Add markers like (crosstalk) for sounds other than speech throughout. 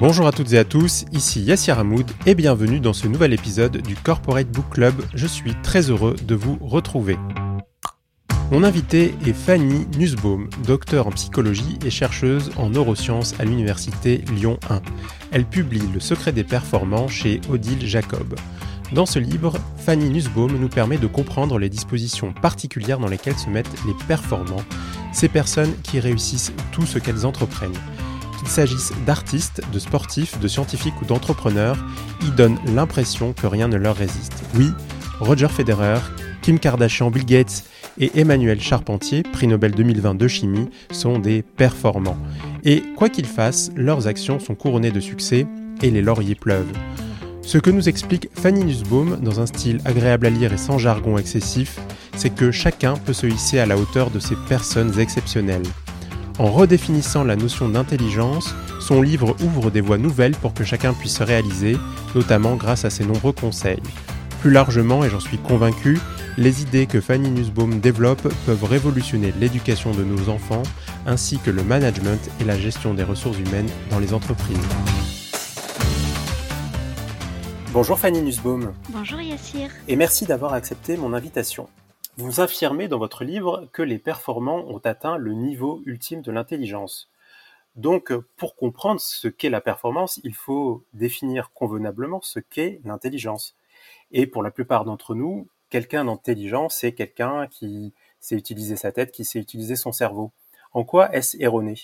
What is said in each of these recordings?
Bonjour à toutes et à tous, ici Yassir Hamoud et bienvenue dans ce nouvel épisode du Corporate Book Club. Je suis très heureux de vous retrouver. Mon invité est Fanny Nussbaum, docteur en psychologie et chercheuse en neurosciences à l'université Lyon 1. Elle publie Le secret des performants chez Odile Jacob. Dans ce livre, Fanny Nussbaum nous permet de comprendre les dispositions particulières dans lesquelles se mettent les performants, ces personnes qui réussissent tout ce qu'elles entreprennent. Qu'il s'agisse d'artistes, de sportifs, de scientifiques ou d'entrepreneurs, ils donnent l'impression que rien ne leur résiste. Oui, Roger Federer, Kim Kardashian, Bill Gates et Emmanuel Charpentier, prix Nobel 2020 de chimie, sont des performants. Et quoi qu'ils fassent, leurs actions sont couronnées de succès et les lauriers pleuvent. Ce que nous explique Fanny Nussbaum dans un style agréable à lire et sans jargon excessif, c'est que chacun peut se hisser à la hauteur de ces personnes exceptionnelles. En redéfinissant la notion d'intelligence, son livre ouvre des voies nouvelles pour que chacun puisse se réaliser, notamment grâce à ses nombreux conseils. Plus largement, et j'en suis convaincu, les idées que Fanny Nussbaum développe peuvent révolutionner l'éducation de nos enfants, ainsi que le management et la gestion des ressources humaines dans les entreprises. Bonjour Fanny Nussbaum. Bonjour Yassir. Et merci d'avoir accepté mon invitation. Vous affirmez dans votre livre que les performants ont atteint le niveau ultime de l'intelligence. Donc, pour comprendre ce qu'est la performance, il faut définir convenablement ce qu'est l'intelligence. Et pour la plupart d'entre nous, quelqu'un d'intelligent, c'est quelqu'un qui sait utiliser sa tête, qui sait utiliser son cerveau. En quoi est-ce erroné?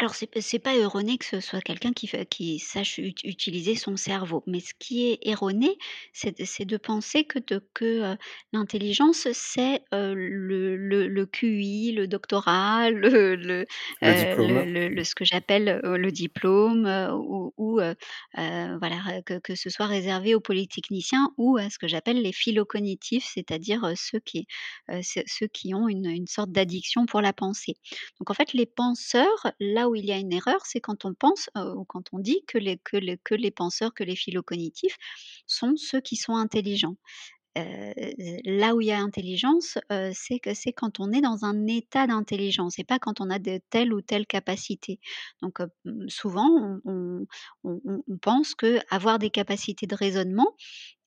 Alors c'est c'est pas erroné que ce soit quelqu'un qui qui sache utiliser son cerveau, mais ce qui est erroné, c'est de c'est de penser que de que, heu, l'intelligence c'est, heu, le le le QI, le doctorat, le le, Le le le ce que j'appelle, heu, le diplôme, heu, ou ou, heu heu, voilà, que que ce soit réservé aux polytechniciens ou à ce que j'appelle les philocognitifs, c'est-à-dire, heu, ceux qui, heu, ceux ceux qui ont une une sorte d'addiction pour la pensée. Donc en fait, les penseurs, là où il y a une erreur, c'est quand on pense, ou quand on dit que les que les que les penseurs, que les philocognitifs sont ceux qui sont intelligents. Là où il y a intelligence, c'est que c'est quand on est dans un état d'intelligence et pas quand on a de telle ou telle capacité. Donc, souvent on on pense qu'avoir des capacités de raisonnement,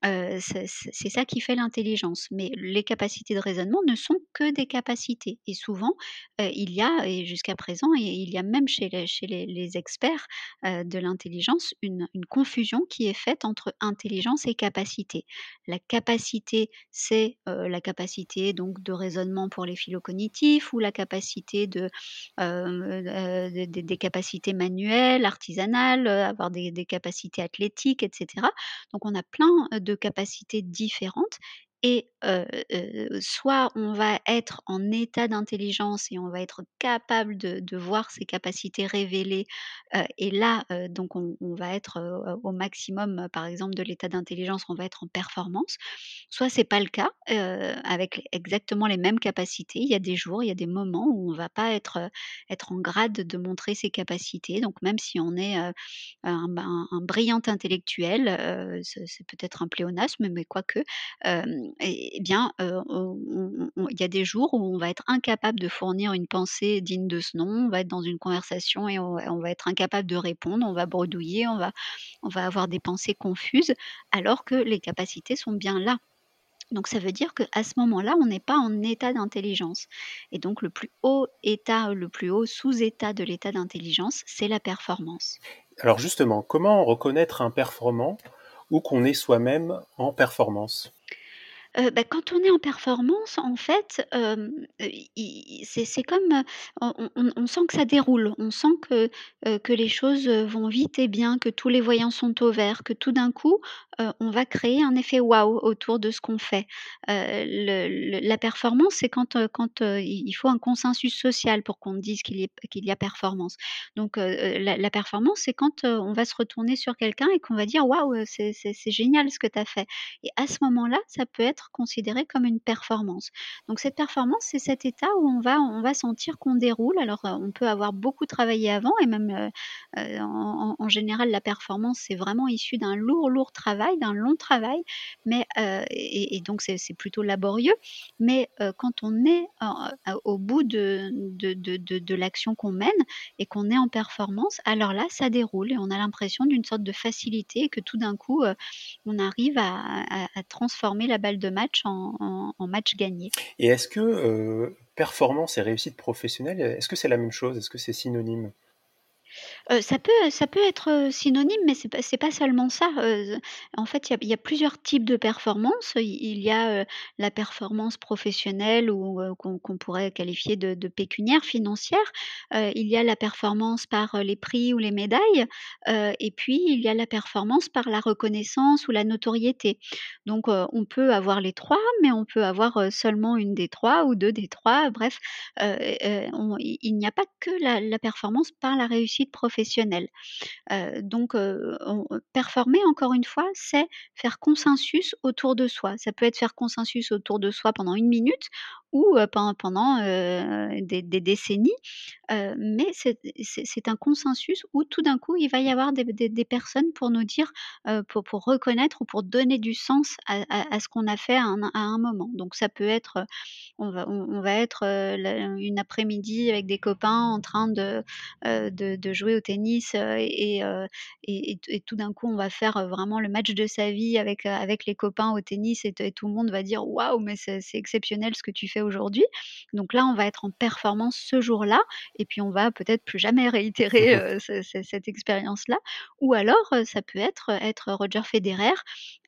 C'est ça qui fait l'intelligence, mais les capacités de raisonnement ne sont que des capacités et souvent, il y a et jusqu'à présent et il y a même chez les experts, de l'intelligence une confusion qui est faite entre intelligence et capacité. La capacité, c'est, la capacité donc de raisonnement pour les philocognitifs ou la capacité de, des capacités manuelles, artisanales, avoir des des capacités athlétiques et cetera. Donc on a plein, capacités différentes et soit on va être en état d'intelligence et on va être capable de voir ses capacités révélées, et là, donc on va être, au maximum, par exemple, de l'état d'intelligence, on va être en performance. Soit c'est pas le cas, avec exactement les mêmes capacités. Il y a des jours, il y a des moments où on va pas être, être en grade de montrer ses capacités. Donc même si on est, un ben, un brillant intellectuel, c'est peut-être un pléonasme, mais quoique, et bien, on il y a des jours où on va être incapable de fournir une pensée digne de ce nom. On va être dans une conversation et on on va être incapable de répondre, on va bredouiller, on va on va avoir des pensées confuses, alors que les capacités sont bien là. Donc ça veut dire qu'à ce moment-là, on n'est pas en état d'intelligence et donc le plus haut état, le plus haut sous-état de l'état d'intelligence, c'est la performance. Alors justement, comment reconnaître un performant ou qu'on est soi-même en performance? Bah, quand on est en performance, en fait, c'est comme, on sent que ça déroule. On sent que, que les choses, vont vite et bien, que tous les voyants sont au vert, que tout d'un coup, on va créer un effet waouh autour de ce qu'on fait. La performance, c'est quand, quand, il faut un consensus social pour qu'on dise qu'il y qu'il y a performance. Donc, la la performance, c'est quand, on va se retourner sur quelqu'un et qu'on va dire: «Waouh, c'est génial ce que tu as fait» et à ce moment-là, ça peut être considéré comme une performance. Donc cette performance, c'est cet état où on va on va sentir qu'on déroule. Alors, heu, on peut avoir beaucoup travaillé avant et même, heu heu, en général, la performance, c'est vraiment issu d'un lourd, lourd travail, d'un long travail, mais et donc c'est plutôt laborieux. Mais quand on est au bout de de de de l'action qu'on mène et qu'on est en performance, alors là, ça déroule et on a l'impression d'une sorte de facilité et que tout d'un coup, on arrive à transformer la balle de match en match gagné. Et est-ce que, heu, performance et réussite professionnelle, est-ce que c'est la même chose? Est-ce que c'est synonyme? Ça peut ça peut être, synonyme, mais c'est pas c'est pas seulement ça, en fait, il y a plusieurs types de performances. Il y a, la performance professionnelle ou, qu'on pourrait qualifier de pécuniaire, financière. Il y a la performance par, les prix ou les médailles, et puis il y a la performance par la reconnaissance ou la notoriété. Donc, on peut avoir les 3, mais on peut avoir, seulement 1 des 3 ou 2 des 3, bref, il n'y a pas que la la performance par la réussite professionnelle. Donc performer encore une fois, c'est faire consensus autour de soi. Ça peut être faire consensus autour de soi pendant 1 minute ou pendant, des décennies, mais c'est un consensus où tout d'un coup, il va y avoir des personnes pour nous dire, pour pour reconnaître ou pour donner du sens à à ce qu'on a fait à un moment. Donc ça peut être, on va on va être, une après-midi avec des copains en train de, de jouer au tennis, et et tout d'un coup, on va faire, vraiment le match de sa vie avec, avec les copains au tennis et et tout le monde va dire: «Waouh, mais c'est exceptionnel ce que tu fais aujourd'hui». Donc là, on va être en performance ce jour-là et puis on va peut-être plus jamais (laughs) réitérer, ce ce cette expérience-là. Ou alors, heu, ça peut être, être Roger Federer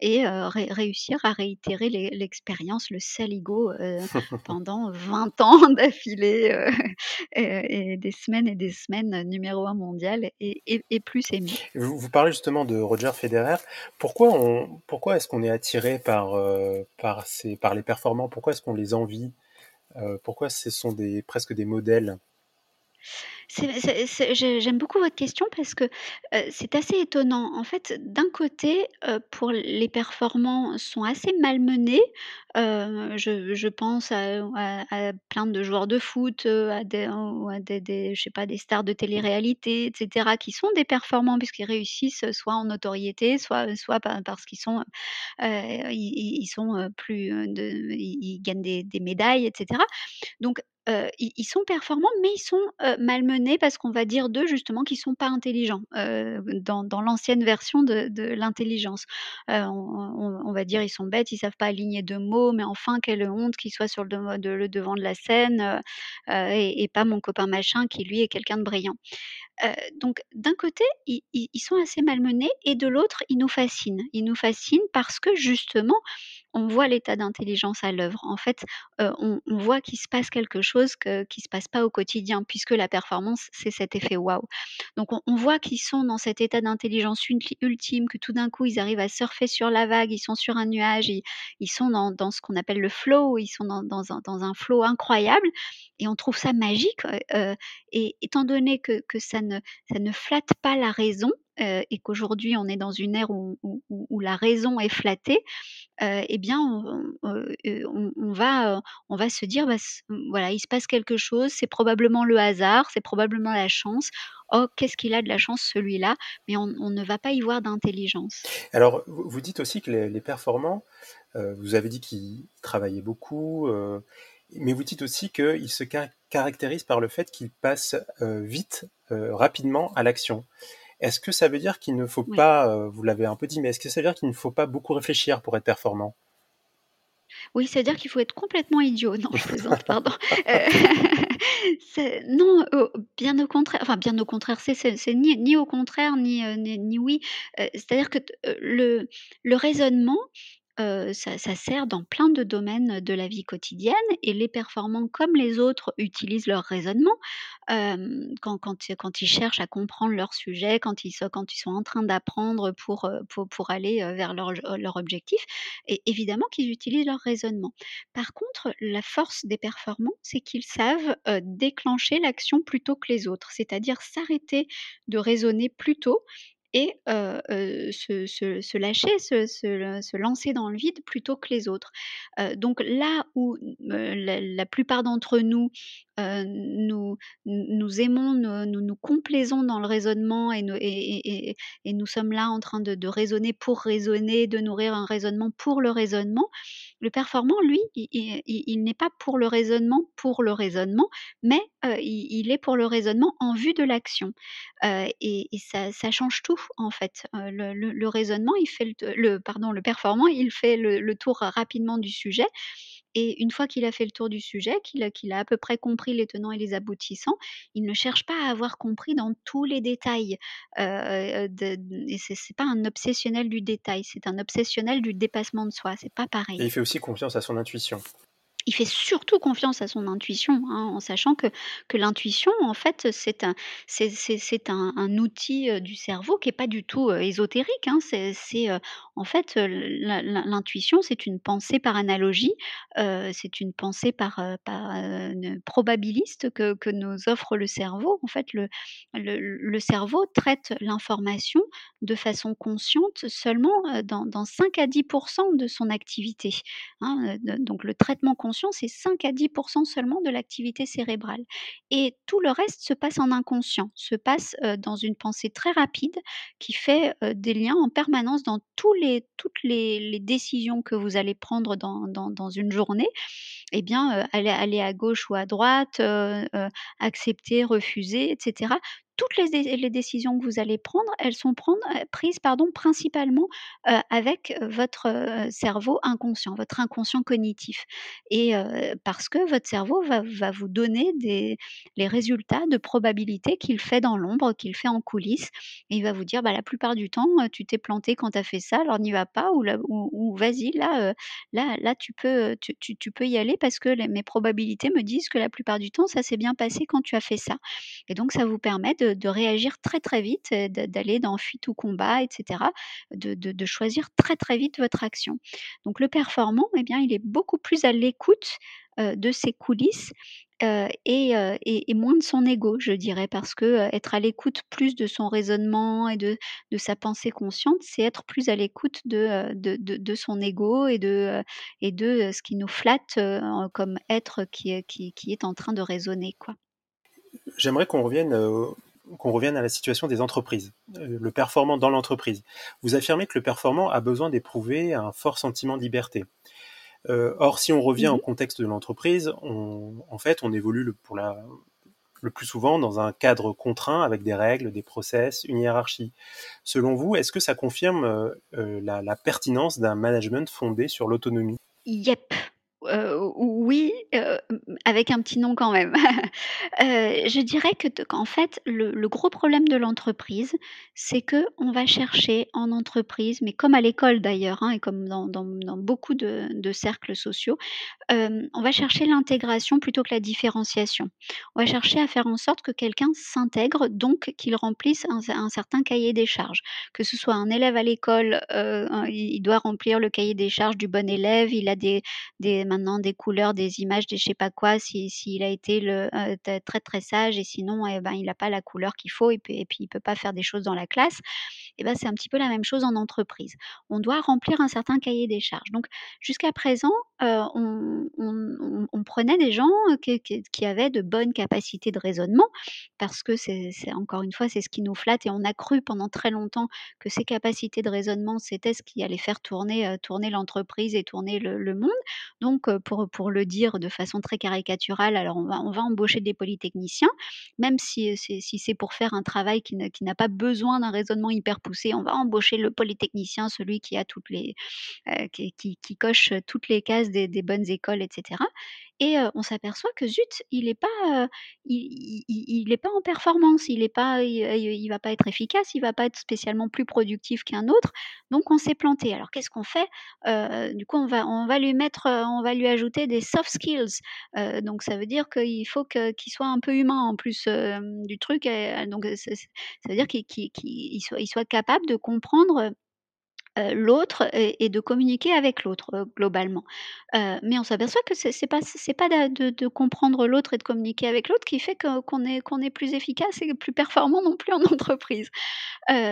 et ré réussir à réitérer l'e l'expérience, le Saligo, (laughs) pendant 20 ans (laughs) d'affilée, et et des semaines et des semaines numéro 1 mondial et et et plus ému. Vous vous parlez justement de Roger Federer. Pourquoi on pourquoi est-ce qu'on est attiré par, par ces par les performants? Pourquoi est-ce qu'on les envie? Heu, pourquoi ce sont des presque des modèles? J'aime beaucoup votre question parce que, heu, c'est assez étonnant. En fait, d'un côté, heu, pour les performants sont assez malmenés, heu, je pense à plein de joueurs de foot, à des je sais pas, des stars de télé-réalité et cetera, qui sont des performants puisqu'ils réussissent soit en notoriété, soit soit pa parce qu'ils sont, ils sont, plus, ils gagnent des médailles et cetera. Donc, ils sont performants, mais ils sont, heu, malmenés parce qu'on va dire d'eux justement qu'ils sont pas intelligents, dans l'ancienne version de l'intelligence. On va dire: «Ils sont bêtes, ils savent pas aligner 2 mots, mais enfin quelle honte qu'ils soient sur le dev de le devant de la scène, et pas mon copain machin qui lui est quelqu'un de brillant». Donc d'un côté, ils sont assez malmenés et de l'autre, ils nous fascinent. Ils nous fascinent parce que justement, on voit l'état d'intelligence à l'œuvre. En fait, heu, on voit qu'il se passe quelque chose que qui se passe pas au quotidien puisque la performance, c'est cet effet waouh. Donc on voit qu'ils sont dans cet état d'intelligence ulti ultime, que tout d'un coup, ils arrivent à surfer sur la vague, ils sont sur un nuage, ils sont dans ce qu'on appelle le flow, ils sont dans un dans un flow incroyable et on trouve ça magique, heu heu et étant donné que que ça ne ça ne flatte pas la raison, heu et qu'aujourd'hui on est dans une ère où la raison est flattée, heu et bien on on, va, se dire: «Bah s voilà, il se passe quelque chose, c'est probablement le hasard, c'est probablement la chance. Oh qu'est-ce qu'il a de la chance celui-là!» mais on ne va pas y voir d'intelligence. Alors, vous dites aussi que les performants, vous avez dit qu'ils travaillaient beaucoup, mais vous dites aussi qu'ils se ca caractérisent par le fait qu'ils passent, vite, rapidement à l'action. Est-ce que ça veut dire qu'il ne faut Oui. pas, heu, vous l'avez un peu dit, mais est-ce que ça veut dire qu'il ne faut pas beaucoup réfléchir pour être performant? Oui, c'est-à-dire qu'il faut être complètement idiot. Non, je plaisante, pardon. (laughs) (laughs) C'est non, bien au contraire, enfin bien au contraire, c'est ni ni au contraire, ni, heu, ni ni oui. C'est-à-dire que le le raisonnement, heu, ça sert dans plein de domaines de la vie quotidienne et les performants comme les autres utilisent leur raisonnement. Hem, quand ils cherchent à comprendre leur sujet, quand ils sont en train d'apprendre pour, pour aller, vers leur objectif et évidemment qu'ils utilisent leur raisonnement. Par contre, la force des performants, c'est qu'ils savent, déclencher l'action plus tôt que les autres. C'est-à-dire s'arrêter de raisonner plus tôt et se lâcher, se lancer dans le vide plutôt que les autres. Donc là où, la plupart d'entre nous, heu, nous aimons, nous nous complaisons dans le raisonnement et nous sommes là en train de raisonner pour raisonner, de nourrir un raisonnement pour le raisonnement. Le performant, lui, il n'est pas pour le raisonnement pour le raisonnement, mais heu, il est pour le raisonnement en vue de l'action. Heu et ça change tout en fait. Le le raisonnement, il fait le pardon, le performant, il fait le tour rapidement du sujet et une fois qu'il a fait le tour du sujet, qu'il a à peu près compris les tenants et les aboutissants, il ne cherche pas à avoir compris dans tous les détails. Heu, de et c'est c'est pas un obsessionnel du détail, c'est un obsessionnel du dépassement de soi, c'est pas Et pareil. il fait aussi confiance à son intuition. Il fait surtout confiance à son intuition, hein, en sachant que que l'intuition, en fait, c'est un c'est c'est c'est un un outil, heu, du cerveau qui est pas du tout, heu, ésotérique, hein. C'est heu, en fait, l'intuition, c'est une pensée par analogie, c'est une pensée par, probabiliste que nous offre le cerveau. En fait, le cerveau traite l'information de façon consciente seulement, dans dans 5 à 10 de son activité. Hein, donc le traitement conscient, c'est 5 à 10% seulement de l'activité cérébrale et tout le reste se passe en inconscient, se passe, dans une pensée très rapide qui fait, des liens en permanence dans tous les toutes les décisions que vous allez prendre dans une journée et bien, heu, aller à gauche ou à droite, heu heu, accepter, refuser et cetera. Toutes les dé les décisions que vous allez prendre, elles sont heu, prises pardon, principalement, heu, avec, heu, votre, cerveau inconscient, votre inconscient cognitif. Et parce que votre cerveau va vous donner des les résultats de probabilité qu'il fait dans l'ombre, qu'il fait en coulisses. Et il va vous dire: «Bah, la plupart du temps, tu t'es planté quand tu as fait ça, alors n'y va pas» ou ou «Vas-y là, là là tu peux, tu peux y aller parce que mes probabilités me disent que la plupart du temps ça s'est bien passé quand tu as fait ça» et donc ça vous permet de de réagir très, très vite, d'aller dans fuite ou combat et cetera, de choisir très, très vite votre action. Donc le performant, eh bien, il est beaucoup plus à l'écoute, heu, de ses coulisses, heu et heu et et moins de son ego, je dirais. Parce que, être à l'écoute plus de son raisonnement et de de sa pensée consciente, c'est être plus à l'écoute de, de de son ego et de, et de, ce qui nous flatte, comme être qui qui qui est en train de raisonner, quoi. J'aimerais qu'on revienne, qu'on revienne à la situation des entreprises, heu, le performant dans l'entreprise. Vous affirmez que le performant a besoin d'éprouver un fort sentiment de liberté. Heu, or, si on revient Mmh au mh. contexte de l'entreprise, en fait, on évolue le pour la le plus souvent dans un cadre contraint avec des règles, des process, une hiérarchie. Selon vous, est-ce que ça confirme, heu, la la pertinence d'un management fondé sur l'autonomie? Yep, heu, oui, heu, mmh, avec un petit nom quand même. Heu, (laughs) je dirais que qu'en fait, le gros problème de l'entreprise, c'est qu'on va chercher en entreprise, mais comme à l'école d'ailleurs, hein et comme dans beaucoup de cercles sociaux, hem, on va chercher l'intégration plutôt que la différenciation. On va chercher à faire en sorte que quelqu'un s'intègre, donc qu'il remplisse un cer un certain cahier des charges. Que ce soit un élève à l'école, un il doit remplir le cahier des charges du bon élève, il a des maintenant des couleurs, des images, des je sais pas quoi, si s'il a été t très, très sage et sinon et ben, il a pas la couleur qu'il faut et et puis il peut pas faire des choses dans la classe et ben, c'est un petit peu la même chose en entreprise. On doit remplir un certain cahier des charges. Donc jusqu'à présent, on prenait des gens, qui avaient de bonnes capacités de raisonnement parce que c'est encore une fois, c'est ce qui nous flatte et on a cru pendant très longtemps que ces capacités de raisonnement, c'était ce qui allait faire tourner, tourner l'entreprise et tourner le monde. Donc pour pour le dire de façon très caricaturale, alors on va on va embaucher des polytechniciens, même si, c'est si c'est pour faire un travail qui n'a pas besoin d'un raisonnement hyper on va embaucher le polytechnicien, celui qui a toutes les heu, qui coche, toutes les cases des bonnes écoles et cetera et heu, on s'aperçoit que zut, il est pas, heu, il il est pas en performance, il est pas il, va pas être efficace, il va pas être spécialement plus productif qu'un autre, donc on s'est planté. Alors qu'est-ce qu'on fait? Du coup, on va on va lui mettre, on va lui ajouter des soft skills, donc ça veut dire qu'il faut qu'il soit un peu humain en plus, du truc donc ça veut dire qu'il soit soit capable de comprendre, l'autre et de communiquer avec l'autre, globalement. mais on s'aperçoit que c'est pas c'est pas de comprendre l'autre et de communiquer avec l'autre qui fait qu'on est qu'on est plus efficace et plus performant non plus en (laughs) entreprise.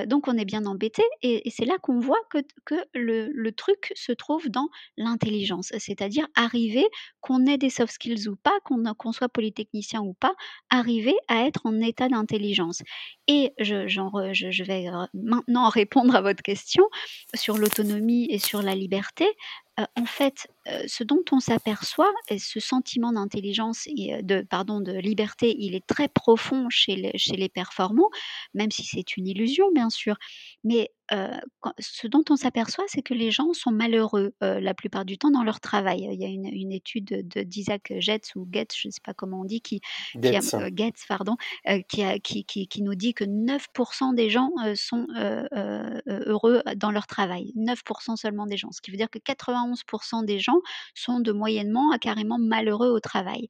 donc on est bien embêté et c'est là qu'on voit que que le truc se trouve dans l'intelligence. C'est-à-dire arriver, qu'on ait des soft skills ou pas, qu'on qu'on soit polytechnicien ou pas, arriver à être en état d'intelligence. Et je je vais maintenant répondre à votre question sur l'autonomie et sur la liberté. Heu, en fait, heu, ce dont on s'aperçoit et ce sentiment d'intelligence et heu, de pardon, de liberté, il est très profond chez les chez les performants, même si c'est une illusion bien sûr. Mais quand ce dont on s'aperçoit, c'est que les gens sont malheureux, heu, la plupart du temps dans leur travail. Il y a une une étude de d'Isaac Getz ou Getz, je ne sais pas comment on dit, qui qui a Getz. heu, Getz pardon, qui a qui qui qui nous dit que 9% des gens, sont, heu heu heureux dans leur travail. 9% seulement des gens. Ce qui veut dire que 91 des gens sont de moyennement à carrément malheureux au travail.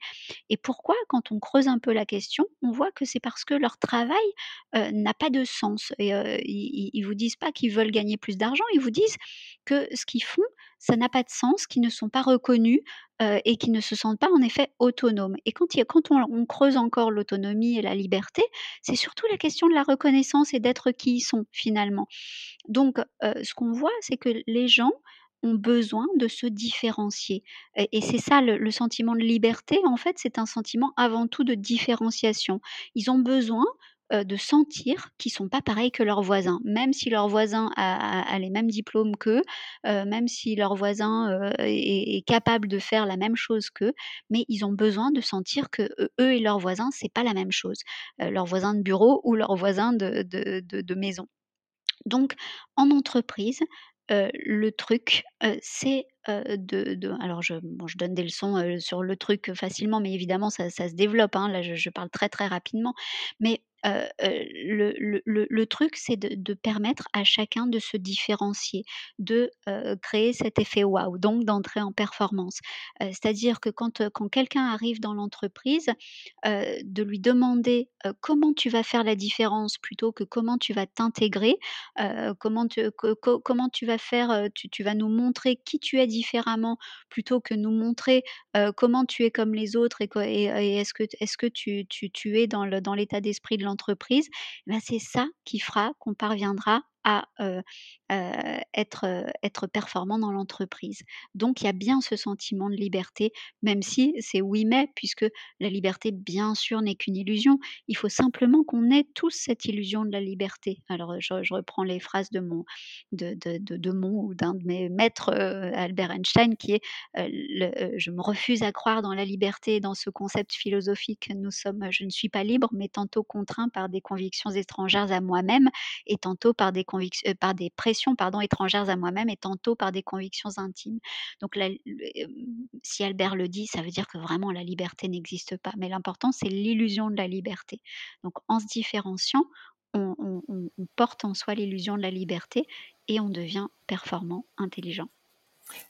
Et pourquoi? Quand on creuse un peu la question, on voit que c'est parce que leur travail, n'a pas de sens et ils ils vous disent pas qu'ils veulent gagner plus d'argent, ils vous disent que ce qu'ils font, ça n'a pas de sens, qu'ils ne sont pas reconnus, et qu'ils ne se sentent pas en effet autonomes. Et quand on creuse encore l'autonomie et la liberté, c'est surtout la question de la reconnaissance et d'être qui ils sont finalement. Donc ce qu'on voit, c'est que les gens ont besoin de se différencier et c'est ça le sentiment de liberté, en fait, c'est un sentiment avant tout de différenciation. Ils ont besoin, de sentir qu'ils sont pas pareils que leurs voisins, même si leur voisin a les mêmes diplômes qu'eux, même si leur voisin, est capable de faire la même chose qu'eux, mais ils ont besoin de sentir que, heu, eux et leurs voisins, c'est pas la même chose. Leur voisin de bureau ou leur voisin de de maison. Donc en entreprise, le truc, c'est, de alors je donne des leçons, sur le truc facilement, mais évidemment ça ça se développe, hein. Là, je je parle très, très rapidement. Mais, heu heu, le truc, c'est de permettre à chacun de se différencier, de, heu, créer cet effet waouh, donc d'entrer en performance. Heu, c'est-à-dire que quand, quelqu'un arrive dans l'entreprise, de lui demander, comment tu vas faire la différence plutôt que comment tu vas t'intégrer, comment tu vas faire, tu vas nous montrer qui tu es différemment plutôt que nous montrer, comment tu es comme les autres et est-ce que tu es dans l'état d'esprit de l'entreprise, bah, c'est ça qui fera qu'on parviendra être, être performant dans l'entreprise. Donc il y a bien ce sentiment de liberté, même si c'est oui mais, puisque la liberté, bien sûr, n'est qu'une illusion. Il faut simplement qu'on ait tous cette illusion de la liberté. Alors, je reprends les phrases de mon de de de mon ou d'un de mes maîtres, Albert Einstein qui est, «Je me refuse à croire dans la liberté, dans ce concept philosophique. Nous sommes je ne suis pas libre, mais tantôt contraint par des convictions étrangères à moi-même et tantôt par des convic heu, par des pressions, étrangères à moi-même et tantôt par des convictions intimes». Donc hem, si Albert le dit, ça veut dire que vraiment la liberté n'existe pas, mais l'important, c'est l'illusion de la liberté. Donc en se différenciant, on porte en soi l'illusion de la liberté et on devient performant, intelligent.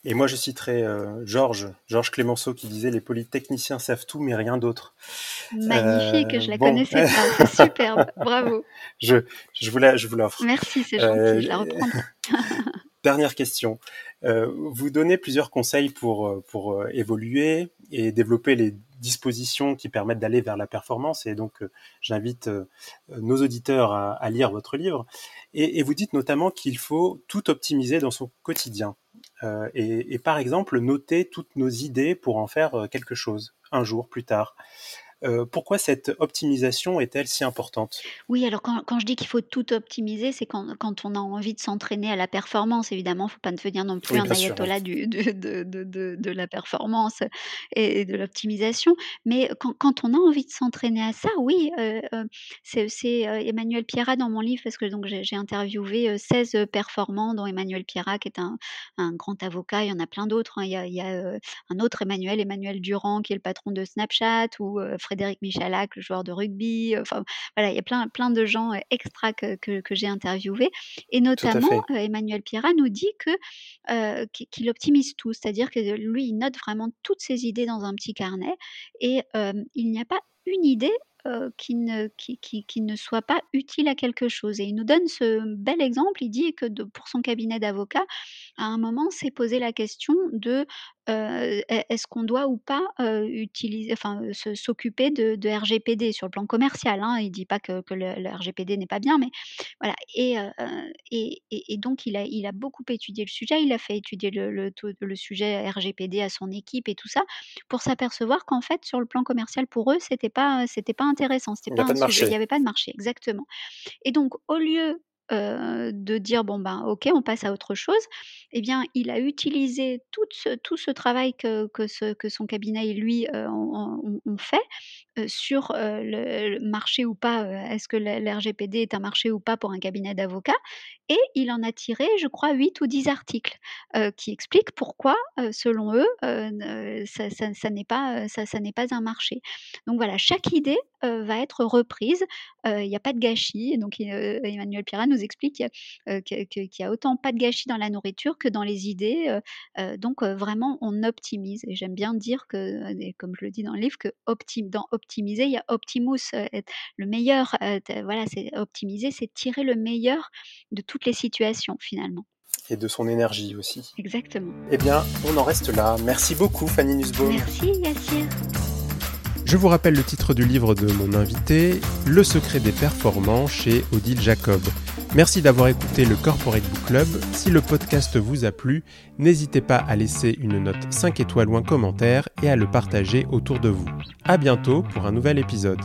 Et moi, je citerai, heu, Georges Georges Clémenceau qui disait: «Les polytechniciens savent tout, mais rien d'autre». Magnifique, Heu, je la bon, connaissais pas, (laughs) superbe, bravo. je je vous la je vous l'offre. Merci, c'est gentil, je la reprendrai. (laughs) dernière question, heu, vous donnez plusieurs conseils pour, pour, évoluer et développer les dispositions qui permettent d'aller vers la performance et donc j'invite, nos auditeurs à à lire votre livre et et vous dites notamment qu'il faut tout optimiser dans son quotidien, heu et par exemple, noter toutes nos idées pour en faire, heu, quelque chose, un jour plus tard. Heu, pourquoi cette optimisation est-elle si importante? Oui, alors quand quand je dis qu'il faut tout optimiser, c'est quand quand on a envie de s'entraîner à la performance évidemment, il faut pas devenir non plus Oui, un sûr, oui. ayatollah du de de de la performance et de l'optimisation. Mais quand quand on a envie de s'entraîner à ça, oui, heu heu, c'est heu, Emmanuel Pierrat dans mon livre parce que j'ai interviewé, heu, 16 performants dont Emmanuel Pierrat qui est un un grand avocat. Il y en a plein d'autres, hein. Il y a il y a, un autre Emmanuel, Emmanuel Durand qui est le patron de Snapchat ou, Frédéric Michalak, le joueur de rugby, heu, enfin voilà, il y a plein plein de gens, heu, extra que que que j'ai interviewés. Et notamment, heu, Emmanuel Pierrat nous dit que, qu'il optimise tout. C'est-à-dire que lui, il note vraiment toutes ses idées dans un petit carnet. Et il n'y a pas une idée, qui, ne, qui, qui, qui, ne soit pas utile à quelque chose. Et il nous donne ce bel exemple. Il dit que pour son cabinet d'avocat, à un moment, s'est posé la question de euh, est-ce qu'on doit ou pas euh, utiliser, enfin, s'occuper de, RGPD sur le plan commercial. Hein. Il dit pas que, que le, RGPD n'est pas bien, mais voilà. Et, euh, et, et, donc il a, il a beaucoup étudié le sujet. Il a fait étudier le, le, sujet RGPD à son équipe et tout ça pour s'apercevoir qu'en fait, sur le plan commercial, pour eux, c'était pas, c'était pas intéressant. C'était pas, pas un sujet. Il n'y avait pas de marché, exactement. Et donc, au lieu euh, de dire bon ben ok on passe à autre chose, eh bien il a utilisé tout ce, tout ce travail que, que, ce, que son cabinet et lui euh, ont, fait euh, sur le, le, marché ou pas, est-ce que l'RGPD est un marché ou pas pour un cabinet d'avocats, et il en a tiré je crois 8 ou 10 articles qui expliquent pourquoi selon eux ça, ça, ça n'est pas, ça, ça n'est pas un marché. Donc voilà, chaque idée va être reprise, il n'y a pas de gâchis, donc Emmanuel Pira nous explique qu'il y a autant pas de gâchis dans la nourriture que dans les idées. Donc vraiment, on optimise. Et j'aime bien dire que, comme je le dis dans le livre, que optim dans optimiser, il y a optimus. le meilleur, voilà, c'est optimiser, c'est tirer le meilleur de toutes les situations finalement et de son énergie aussi. Exactement. Eh bien, on en reste là. Merci beaucoup, Fanny Nussbaum. Merci, Yassir. Je vous rappelle le titre du livre de mon invité, Le secret des performants chez Odile Jacob. Merci d'avoir écouté le Corporate Book Club. Si le podcast vous a plu, n'hésitez pas à laisser une note 5 étoiles ou un commentaire et à le partager autour de vous. À bientôt pour un nouvel épisode.